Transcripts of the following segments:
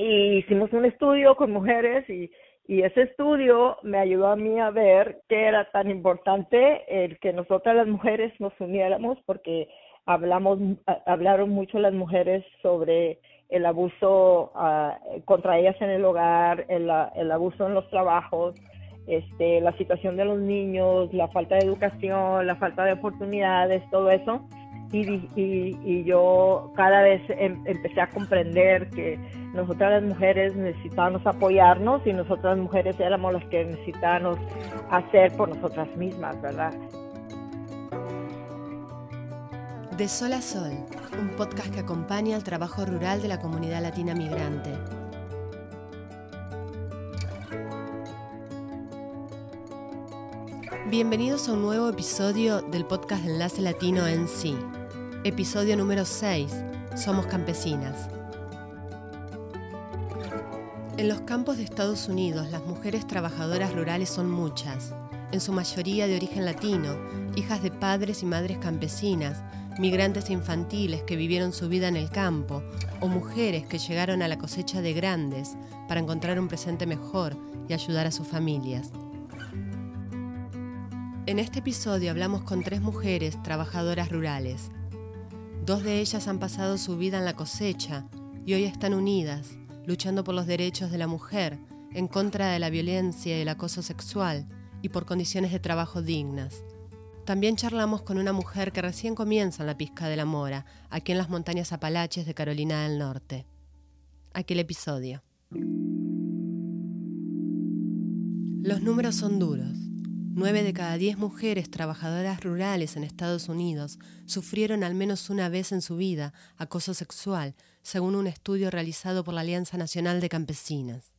y hicimos un estudio con mujeres y, y ese estudio me ayudó a mí a ver que era tan importante el que nosotras las mujeres nos uniéramos porque hablamos hablaron mucho las mujeres sobre el abuso uh, contra ellas en el hogar, el, el abuso en los trabajos, este, la situación de los niños, la falta de educación, la falta de oportunidades, todo eso. Y, y, y yo cada vez em, empecé a comprender que nosotras las mujeres necesitábamos apoyarnos y nosotras las mujeres éramos las que necesitábamos hacer por nosotras mismas, ¿verdad? De Sol a Sol, un podcast que acompaña al trabajo rural de la comunidad latina migrante. Bienvenidos a un nuevo episodio del podcast Enlace Latino en sí. Episodio número 6. Somos campesinas. En los campos de Estados Unidos, las mujeres trabajadoras rurales son muchas, en su mayoría de origen latino, hijas de padres y madres campesinas, migrantes infantiles que vivieron su vida en el campo, o mujeres que llegaron a la cosecha de grandes para encontrar un presente mejor y ayudar a sus familias. En este episodio hablamos con tres mujeres trabajadoras rurales. Dos de ellas han pasado su vida en la cosecha y hoy están unidas, luchando por los derechos de la mujer, en contra de la violencia y el acoso sexual y por condiciones de trabajo dignas. También charlamos con una mujer que recién comienza en la pizca de la mora, aquí en las montañas Apalaches de Carolina del Norte. Aquel episodio. Los números son duros. Nueve de cada diez mujeres trabajadoras rurales en Estados Unidos sufrieron al menos una vez en su vida acoso sexual, según un estudio realizado por la Alianza Nacional de Campesinas.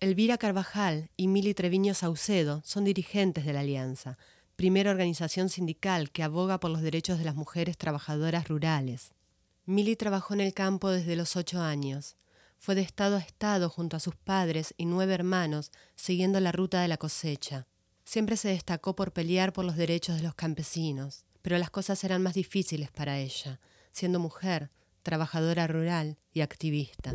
Elvira Carvajal y Mili Treviño Saucedo son dirigentes de la Alianza, primera organización sindical que aboga por los derechos de las mujeres trabajadoras rurales. Milly trabajó en el campo desde los ocho años. Fue de estado a estado junto a sus padres y nueve hermanos, siguiendo la ruta de la cosecha. Siempre se destacó por pelear por los derechos de los campesinos, pero las cosas eran más difíciles para ella, siendo mujer, trabajadora rural y activista.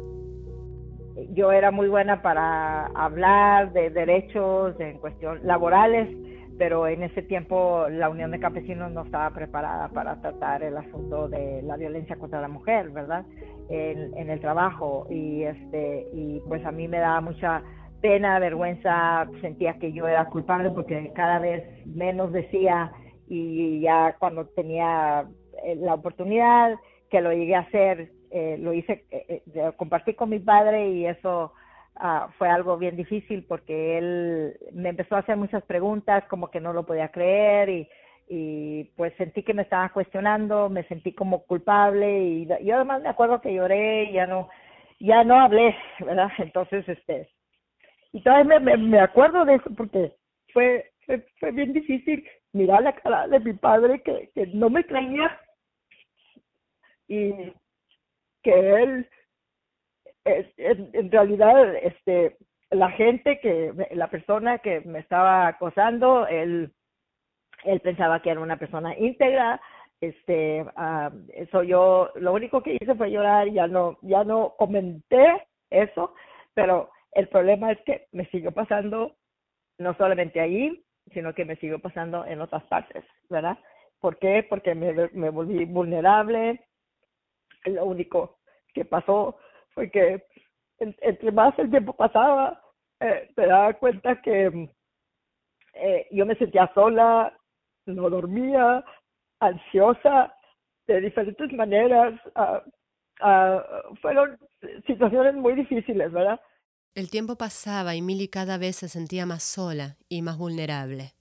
Yo era muy buena para hablar de derechos en cuestión laborales, pero en ese tiempo la Unión de Campesinos no estaba preparada para tratar el asunto de la violencia contra la mujer, ¿verdad? En, en el trabajo y este y pues a mí me daba mucha pena, vergüenza, sentía que yo era culpable porque cada vez menos decía y ya cuando tenía eh, la oportunidad que lo llegué a hacer, eh, lo hice, eh, eh compartí con mi padre y eso Ah, fue algo bien difícil porque él me empezó a hacer muchas preguntas como que no lo podía creer y, y pues sentí que me estaba cuestionando, me sentí como culpable y yo además me acuerdo que lloré y ya no, ya no hablé, ¿verdad? Entonces, este, y todavía me, me, acuerdo de eso porque fue, fue, bien difícil mirar la cara de mi padre que, que no me creía. Y que él en realidad este la gente que la persona que me estaba acosando él él pensaba que era una persona íntegra este uh, eso yo lo único que hice fue llorar ya no ya no comenté eso pero el problema es que me siguió pasando no solamente ahí sino que me siguió pasando en otras partes verdad ¿por qué? porque me, me volví vulnerable lo único que pasó fue que entre más el tiempo pasaba, eh, daba cuenta que eh, yo me sentía sola, no dormía, ansiosa, de diferentes maneras. Uh, uh, fueron situaciones muy difíciles, ¿verdad? El tiempo pasaba y Milly cada vez se sentía más sola y más vulnerable.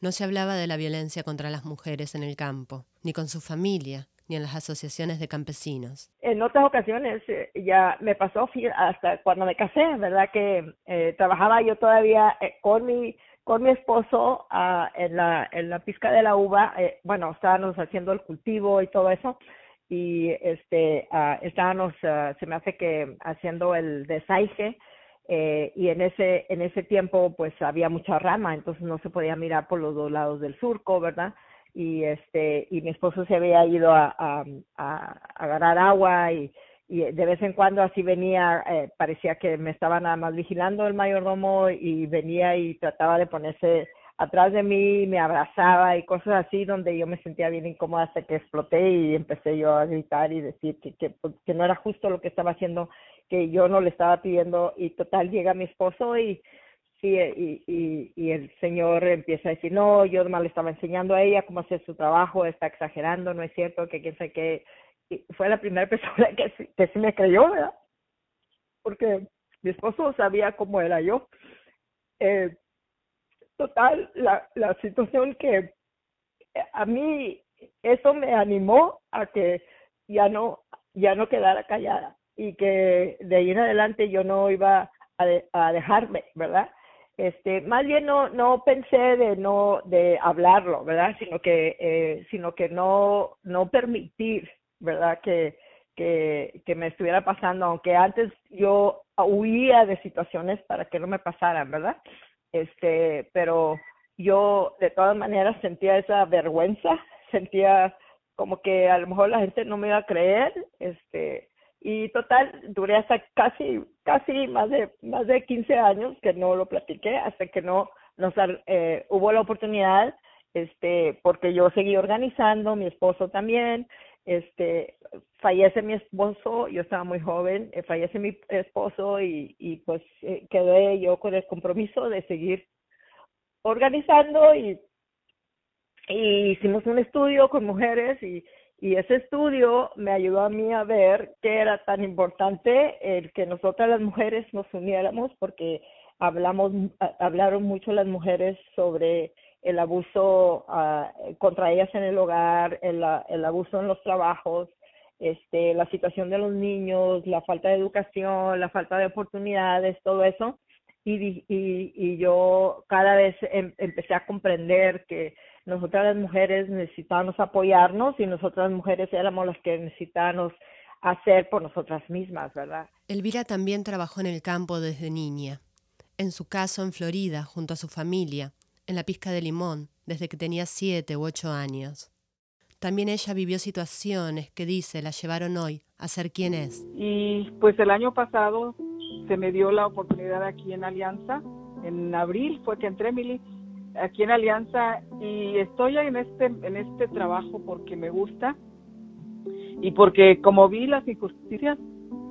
No se hablaba de la violencia contra las mujeres en el campo, ni con su familia, ni en las asociaciones de campesinos. En otras ocasiones eh, ya me pasó hasta cuando me casé, ¿verdad? Que eh, trabajaba yo todavía eh, con mi con mi esposo uh, en la en la pizca de la uva, eh, bueno, estábamos haciendo el cultivo y todo eso y este uh, estábamos uh, se me hace que haciendo el desaige eh, y en ese en ese tiempo pues había mucha rama, entonces no se podía mirar por los dos lados del surco, ¿verdad? y este y mi esposo se había ido a, a, a agarrar agua y, y de vez en cuando así venía, eh, parecía que me estaba nada más vigilando el mayordomo y venía y trataba de ponerse atrás de mí, me abrazaba y cosas así donde yo me sentía bien incómoda hasta que exploté y empecé yo a gritar y decir que, que, que no era justo lo que estaba haciendo, que yo no le estaba pidiendo y total llega mi esposo y sí, y, y, y el señor empieza a decir, no, yo nomás le estaba enseñando a ella cómo hacer su trabajo, está exagerando, no es cierto, que quién sabe qué, fue la primera persona que, que sí me creyó, ¿verdad? Porque mi esposo sabía cómo era yo. Eh, total, la, la situación que eh, a mí eso me animó a que ya no ya no quedara callada y que de ahí en adelante yo no iba a, a dejarme, ¿verdad? Este, más bien no no pensé de no de hablarlo, ¿verdad? Sino que eh, sino que no no permitir ¿verdad? Que, que, que me estuviera pasando, aunque antes yo huía de situaciones para que no me pasaran, ¿verdad? Este, pero yo de todas maneras sentía esa vergüenza, sentía como que a lo mejor la gente no me iba a creer, este, y total duré hasta casi casi más de más de 15 años que no lo platiqué hasta que no nos eh, hubo la oportunidad este porque yo seguí organizando mi esposo también este fallece mi esposo, yo estaba muy joven, eh, fallece mi esposo y, y pues eh, quedé yo con el compromiso de seguir organizando y, y hicimos un estudio con mujeres y, y ese estudio me ayudó a mí a ver que era tan importante el que nosotras las mujeres nos uniéramos porque hablamos hablaron mucho las mujeres sobre el abuso uh, contra ellas en el hogar, el, el abuso en los trabajos, este, la situación de los niños, la falta de educación, la falta de oportunidades, todo eso. Y, y, y yo cada vez em, empecé a comprender que nosotras las mujeres necesitábamos apoyarnos y nosotras las mujeres éramos las que necesitábamos hacer por nosotras mismas, ¿verdad? Elvira también trabajó en el campo desde niña. En su caso, en Florida, junto a su familia, en la pizca de limón desde que tenía siete u ocho años. También ella vivió situaciones que dice la llevaron hoy a ser quien es. Y pues el año pasado se me dio la oportunidad aquí en Alianza, en abril fue que entré, Mili, aquí en Alianza y estoy en este, en este trabajo porque me gusta y porque como vi las injusticias,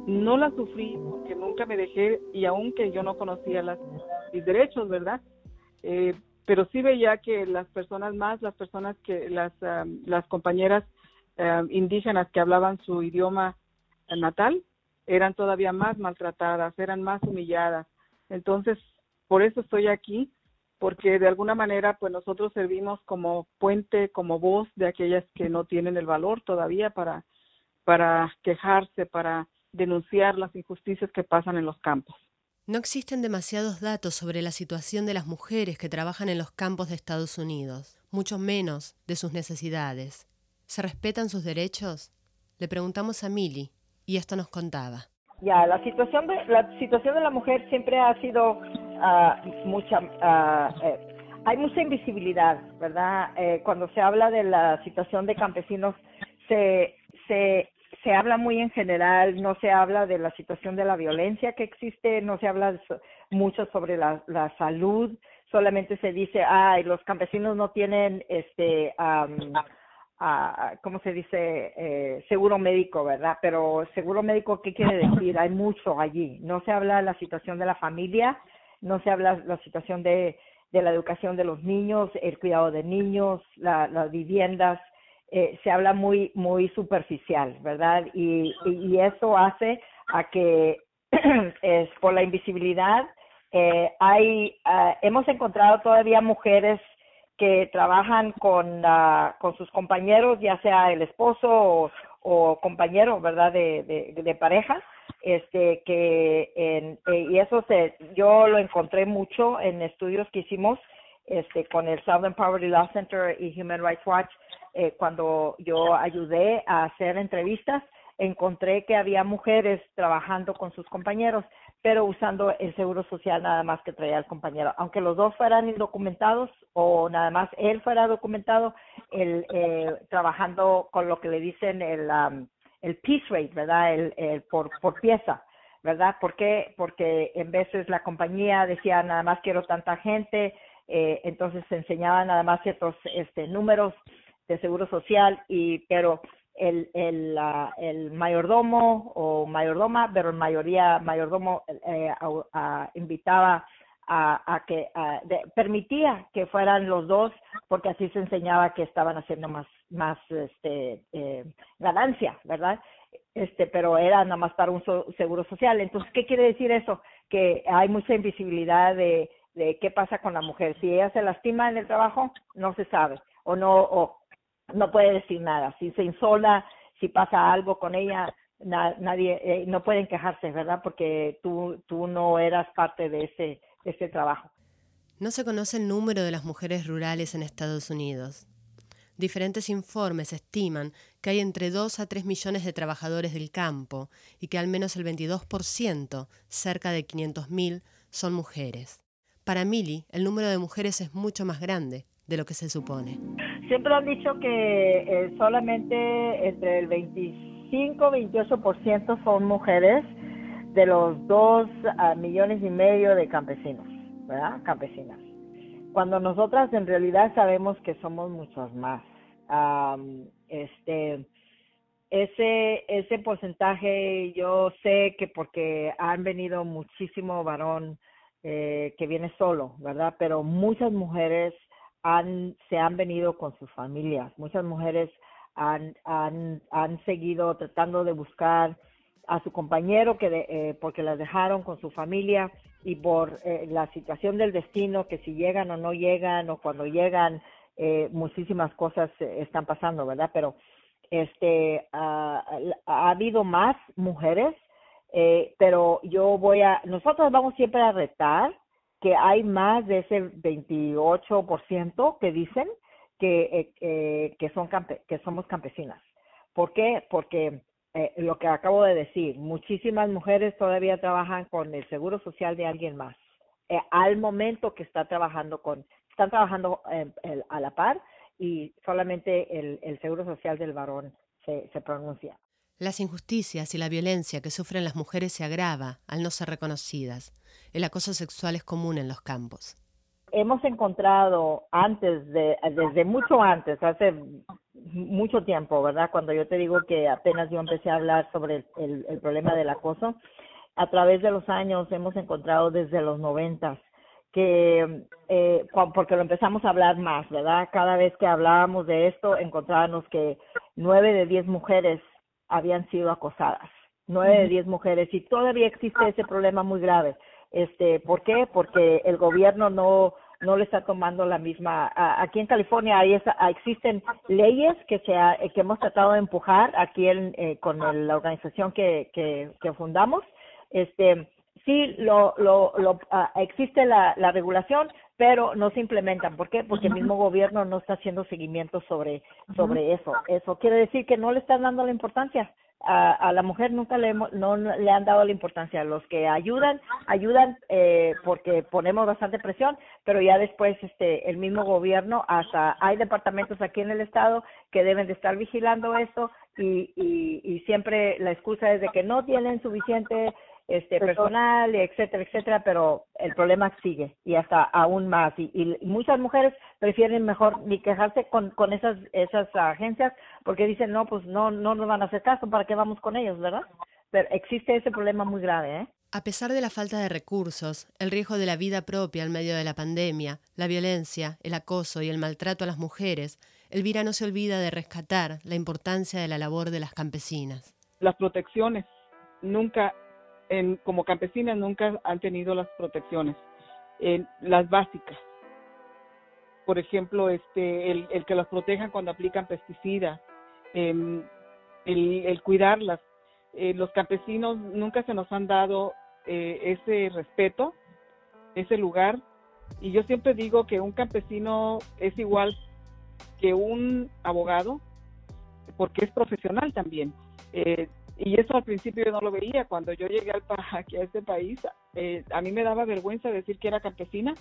no las sufrí porque nunca me dejé y aunque yo no conocía las, mis derechos, ¿verdad? Eh, pero sí veía que las personas más, las personas que, las, las compañeras indígenas que hablaban su idioma natal, eran todavía más maltratadas, eran más humilladas. Entonces, por eso estoy aquí, porque de alguna manera, pues nosotros servimos como puente, como voz de aquellas que no tienen el valor todavía para, para quejarse, para denunciar las injusticias que pasan en los campos. No existen demasiados datos sobre la situación de las mujeres que trabajan en los campos de Estados Unidos, mucho menos de sus necesidades. ¿Se respetan sus derechos? Le preguntamos a Mili y esto nos contaba. Ya, la situación de la situación de la mujer siempre ha sido uh, mucha uh, hay mucha invisibilidad, ¿verdad? Eh, cuando se habla de la situación de campesinos se se se habla muy en general, no se habla de la situación de la violencia que existe, no se habla mucho sobre la, la salud, solamente se dice, ay, los campesinos no tienen, este, um, ¿cómo se dice? Eh, seguro médico, ¿verdad? Pero seguro médico, ¿qué quiere decir? Hay mucho allí. No se habla de la situación de la familia, no se habla la situación de, de la educación de los niños, el cuidado de niños, la, las viviendas, eh, se habla muy muy superficial, ¿verdad? Y, y, eso hace a que es por la invisibilidad eh, hay uh, hemos encontrado todavía mujeres que trabajan con uh, con sus compañeros, ya sea el esposo o, compañero, ¿verdad? De, de, pareja, este que eh, y eso se yo lo encontré mucho en estudios que hicimos este con el Southern Poverty Law Center y Human Rights Watch eh, cuando yo ayudé a hacer entrevistas, encontré que había mujeres trabajando con sus compañeros, pero usando el seguro social nada más que traía el compañero. Aunque los dos fueran indocumentados o nada más él fuera documentado, el, eh, trabajando con lo que le dicen el, el piece rate, ¿verdad? El, por, por pieza, ¿verdad? ¿Por qué? Porque en veces la compañía decía nada más quiero tanta gente, eh, entonces se enseñaban nada más ciertos este, números de seguro social y pero el, el, el mayordomo o mayordoma, pero en mayoría mayordomo eh, invitaba a, a que permitía que fueran los dos porque así se enseñaba que estaban haciendo más más este eh, ganancia verdad este pero era nada más para un seguro social. Entonces qué quiere decir eso que hay mucha invisibilidad de de qué pasa con la mujer. Si ella se lastima en el trabajo no se sabe. O no o no puede decir nada. Si se insola si pasa algo con ella nadie eh, no pueden quejarse verdad porque tú tú no eras parte de ese este trabajo. No se conoce el número de las mujeres rurales en Estados Unidos. Diferentes informes estiman que hay entre 2 a 3 millones de trabajadores del campo y que al menos el 22%, cerca de 500.000, son mujeres. Para Mili, el número de mujeres es mucho más grande de lo que se supone. Siempre han dicho que eh, solamente entre el 25 y 28% son mujeres de los dos millones y medio de campesinos, ¿verdad? Campesinas. Cuando nosotras en realidad sabemos que somos muchos más. este, ese, ese porcentaje yo sé que porque han venido muchísimo varón eh, que viene solo, ¿verdad? Pero muchas mujeres han, se han venido con sus familias, muchas mujeres han, han, han seguido tratando de buscar a su compañero que eh, porque las dejaron con su familia y por eh, la situación del destino que si llegan o no llegan o cuando llegan eh, muchísimas cosas están pasando verdad pero este ha habido más mujeres pero yo voy a nosotros vamos siempre a retar que hay más de ese 28% que dicen que que son que somos campesinas ¿por qué? porque eh, lo que acabo de decir, muchísimas mujeres todavía trabajan con el seguro social de alguien más, eh, al momento que está trabajando con, están trabajando a la par y solamente el, el seguro social del varón se, se pronuncia. Las injusticias y la violencia que sufren las mujeres se agrava al no ser reconocidas. El acoso sexual es común en los campos hemos encontrado antes de, desde mucho antes, hace mucho tiempo, ¿verdad? Cuando yo te digo que apenas yo empecé a hablar sobre el, el, problema del acoso, a través de los años hemos encontrado desde los noventas que, eh, porque lo empezamos a hablar más, ¿verdad? Cada vez que hablábamos de esto, encontrábamos que nueve de diez mujeres habían sido acosadas, nueve de diez mujeres, y todavía existe ese problema muy grave. Este, ¿Por qué? Porque el gobierno no no le está tomando la misma. aquí en California hay esa, existen leyes que se que hemos tratado de empujar aquí en, eh, con la organización que, que, que fundamos. Este, sí, lo, lo, lo ah, existe la, la regulación, pero no se implementan. ¿Por qué? Porque el mismo gobierno no está haciendo seguimiento sobre sobre eso. Eso quiere decir que no le están dando la importancia a, a la mujer nunca le, no, le han dado la importancia. Los que ayudan, ayudan eh, porque ponemos bastante presión, pero ya después este el mismo gobierno, hasta hay departamentos aquí en el estado que deben de estar vigilando esto y, y, y siempre la excusa es de que no tienen suficiente este personal, etcétera, etcétera, pero el problema sigue y hasta aún más. Y, y muchas mujeres prefieren mejor ni quejarse con, con esas esas agencias porque dicen, no, pues no, no nos van a hacer caso, ¿para qué vamos con ellos, verdad? Pero existe ese problema muy grave, ¿eh? A pesar de la falta de recursos, el riesgo de la vida propia en medio de la pandemia, la violencia, el acoso y el maltrato a las mujeres, Elvira no se olvida de rescatar la importancia de la labor de las campesinas. Las protecciones nunca en, como campesinas nunca han tenido las protecciones, las básicas. Por ejemplo, este, el, el que las protejan cuando aplican pesticidas, em, el, el cuidarlas. Eh, los campesinos nunca se nos han dado eh, ese respeto, ese lugar. Y yo siempre digo que un campesino es igual que un abogado, porque es profesional también. Eh, y eso al principio yo no lo veía. Cuando yo llegué al, aquí a este país, eh, a mí me daba vergüenza decir que era campesina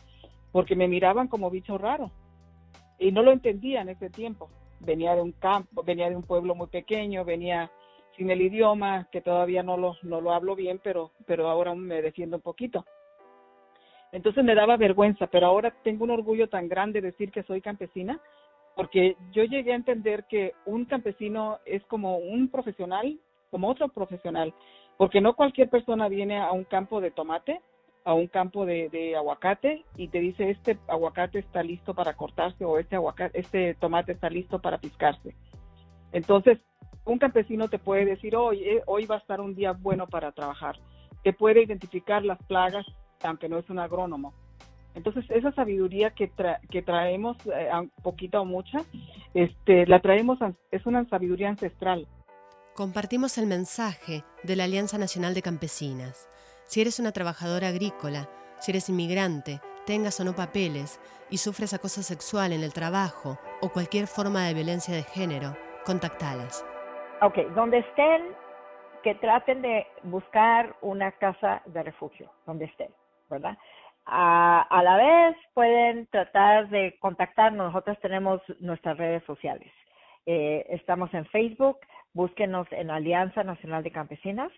porque me miraban como bicho raro. Y no lo entendía en ese tiempo. Venía de un campo, venía de un pueblo muy pequeño, venía sin el idioma, que todavía no lo, no lo hablo bien, pero, pero ahora me defiendo un poquito. Entonces me daba vergüenza, pero ahora tengo un orgullo tan grande de decir que soy campesina, porque yo llegué a entender que un campesino es como un profesional, como otro profesional, porque no cualquier persona viene a un campo de tomate, a un campo de, aguacate y te dice este aguacate está listo para cortarse o este este tomate está listo para piscarse. Entonces, un campesino te puede decir, hoy, eh, hoy va a estar un día bueno para trabajar. Te puede identificar las plagas, aunque no es un agrónomo. Entonces, esa sabiduría que, que traemos, eh, poquita o mucha, este, la traemos, es una sabiduría ancestral. Compartimos el mensaje de la Alianza Nacional de Campesinas. Si eres una trabajadora agrícola, si eres inmigrante, tengas o no papeles y sufres acoso sexual en el trabajo o cualquier forma de violencia de género, contactalas. Ok, donde estén, que traten de buscar una casa de refugio, donde estén, ¿verdad? A, la vez pueden tratar de contactarnos. Nosotros tenemos nuestras redes sociales. Eh, estamos en Facebook, búsquenos en Alianza Nacional de Campesinas.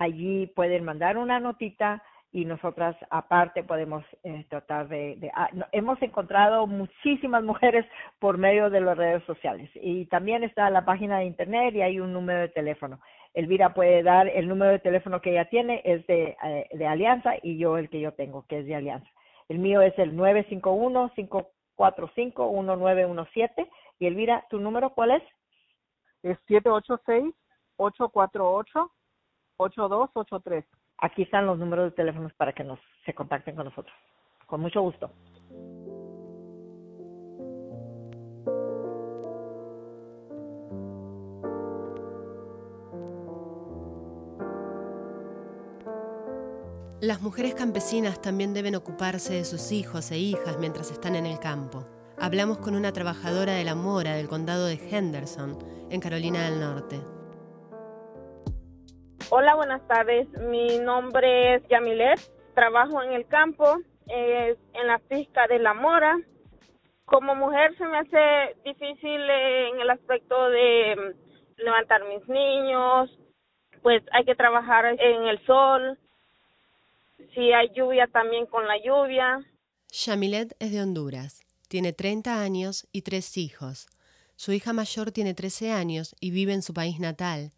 Allí pueden mandar una notita y nosotras aparte podemos eh, tratar de, ah, hemos encontrado muchísimas mujeres por medio de las redes sociales y también está la página de internet y hay un número de teléfono. Elvira puede dar el número de teléfono que ella tiene es de, eh, de Alianza y yo el que yo tengo que es de Alianza. El mío es el 951-545-1917 y Elvira, ¿tu número cuál es? Es 786 848 8283 Aquí están los números de teléfonos para que nos se contacten con nosotros. Con mucho gusto. Las mujeres campesinas también deben ocuparse de sus hijos e hijas mientras están en el campo. Hablamos con una trabajadora de la mora del condado de Henderson, en Carolina del Norte. Hola, buenas tardes. Mi nombre es Yamilet. Trabajo en el campo, en la pizca de la mora. Como mujer se me hace difícil en el aspecto de mm, levantar mis niños, pues hay que trabajar en el sol. Si hay lluvia, también con la lluvia. Yamilet es de Honduras. Tiene 30 años y tres hijos. Su hija mayor tiene 13 años y vive en su país natal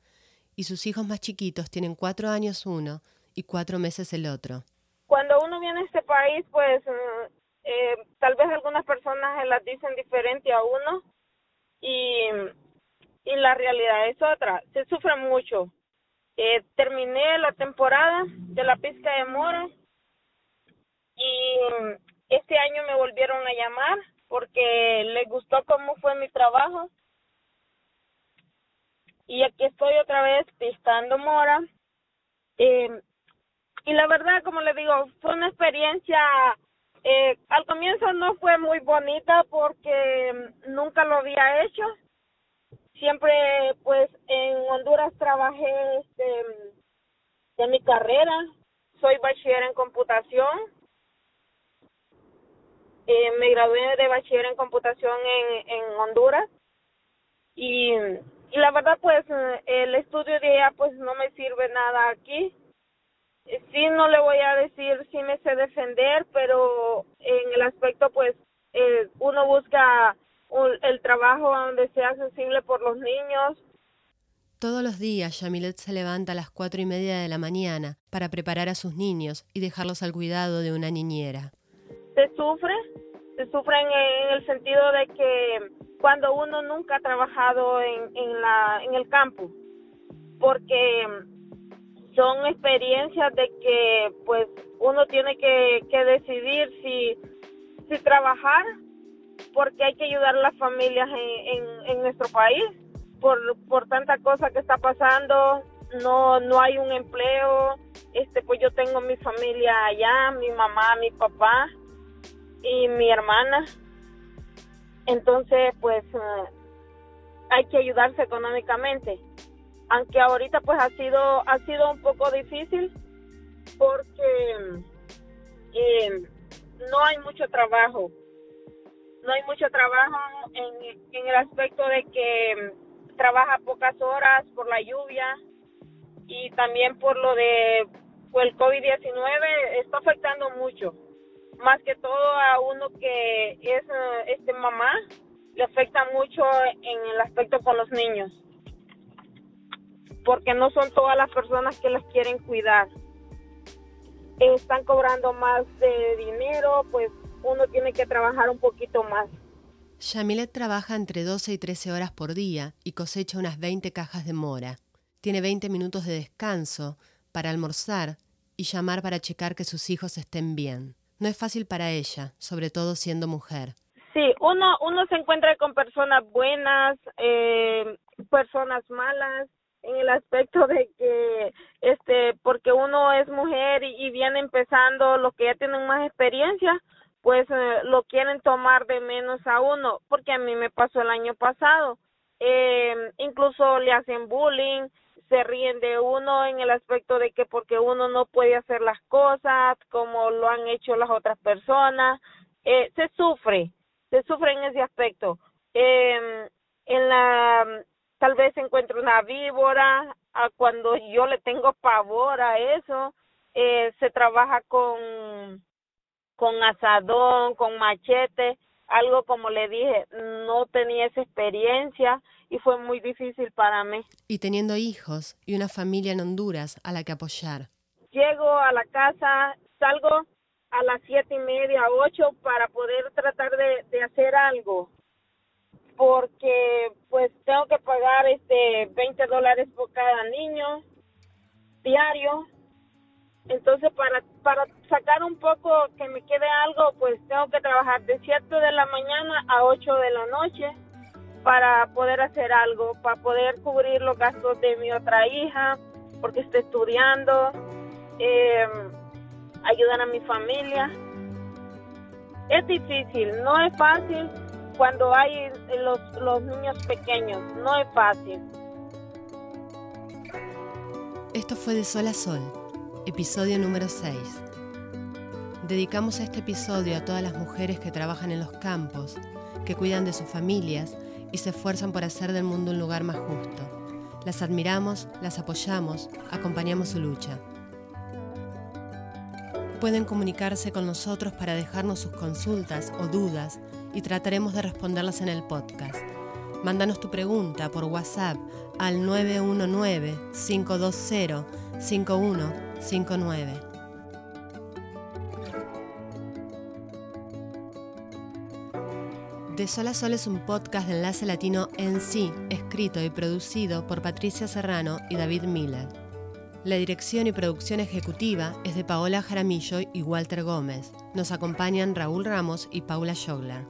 y sus hijos más chiquitos tienen cuatro años uno y cuatro meses el otro. Cuando uno viene a este país, pues mm, eh, tal vez algunas personas se las dicen diferente a uno y, y la realidad es otra, se sufre mucho. Eh, terminé la temporada de la pizca de mora y este año me volvieron a llamar porque les gustó cómo fue mi trabajo y aquí estoy otra vez pistando mora. Eh, y la verdad, como le digo, fue una experiencia, eh, al comienzo no fue muy bonita porque nunca lo había hecho. Siempre, pues, en Honduras trabajé este, de mi carrera. Soy bachiller en computación. Eh, me gradué de bachiller en computación en, en Honduras. Y y la verdad pues eh, el estudio de ella pues no me sirve nada aquí eh, sí no le voy a decir si me sé defender pero en el aspecto pues eh, uno busca el trabajo donde sea accesible por los niños todos los días Yamilet se levanta a las cuatro y media de la mañana para preparar a sus niños y dejarlos al cuidado de una niñera. Se sufre, se sufre en el sentido de que cuando uno nunca ha trabajado en, en, la, en el campo, porque son experiencias de que pues uno tiene que, que decidir si, si trabajar, porque hay que ayudar a las familias en, en, nuestro país por, por tanta cosa que está pasando, no, no hay un empleo, este pues yo tengo mi familia allá, mi mamá, mi papá y mi hermana entonces, pues eh, hay que ayudarse económicamente. Aunque ahorita pues ha sido ha sido un poco difícil porque eh, no hay mucho trabajo. No hay mucho trabajo en, en el aspecto de que trabaja pocas horas por la lluvia y también por lo de el COVID-19 está afectando mucho. Más que todo a uno que es este mamá, le afecta mucho en el aspecto con los niños. Porque no son todas las personas que las quieren cuidar. Están cobrando más de dinero, pues uno tiene que trabajar un poquito más. Yamilet trabaja entre 12 y 13 horas por día y cosecha unas 20 cajas de mora. Tiene 20 minutos de descanso para almorzar y llamar para checar que sus hijos estén bien. No es fácil para ella, sobre todo siendo mujer. Sí, uno, uno se encuentra con personas buenas, eh, personas malas, en el aspecto de que, este, porque uno es mujer y, viene empezando, los que ya tienen más experiencia, pues eh, lo quieren tomar de menos a uno, porque a mí me pasó el año pasado. Eh, incluso le hacen bullying, se ríen de uno en el aspecto de que porque uno no puede hacer las cosas como lo han hecho las otras personas, eh, se sufre, se sufre en ese aspecto. Eh, en la, tal vez encuentro una víbora, a cuando yo le tengo pavor a eso, eh, se trabaja con, con asadón, con machete, algo como le dije, no tenía esa experiencia y fue muy difícil para mí. Y teniendo hijos y una familia en Honduras a la que apoyar. Llego a la casa, salgo a las siete y media, ocho para poder tratar de, de hacer algo porque pues tengo que pagar este 20 dólares por cada niño diario entonces para para sacar un poco que me quede algo pues tengo que trabajar de 7 de la mañana a 8 de la noche para poder hacer algo, para poder cubrir los gastos de mi otra hija, porque está estudiando, eh, ayudar a mi familia. Es difícil, no es fácil cuando hay los, los niños pequeños, no es fácil. Esto fue de Sol a Sol, episodio número 6. Dedicamos este episodio a todas las mujeres que trabajan en los campos, que cuidan de sus familias y se esfuerzan por hacer del mundo un lugar más justo. Las admiramos, las apoyamos, acompañamos su lucha. Pueden comunicarse con nosotros para dejarnos sus consultas o dudas y trataremos de responderlas en el podcast. Mándanos tu pregunta por WhatsApp al 919-520-5159. De Sol a Sol es un podcast de enlace latino en sí, escrito y producido por Patricia Serrano y David Miller. La dirección y producción ejecutiva es de Paola Jaramillo y Walter Gómez. Nos acompañan Raúl Ramos y Paula Schogler.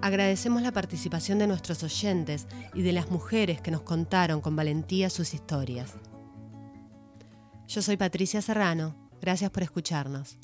Agradecemos la participación de nuestros oyentes y de las mujeres que nos contaron con valentía sus historias. Yo soy Patricia Serrano. Gracias por escucharnos.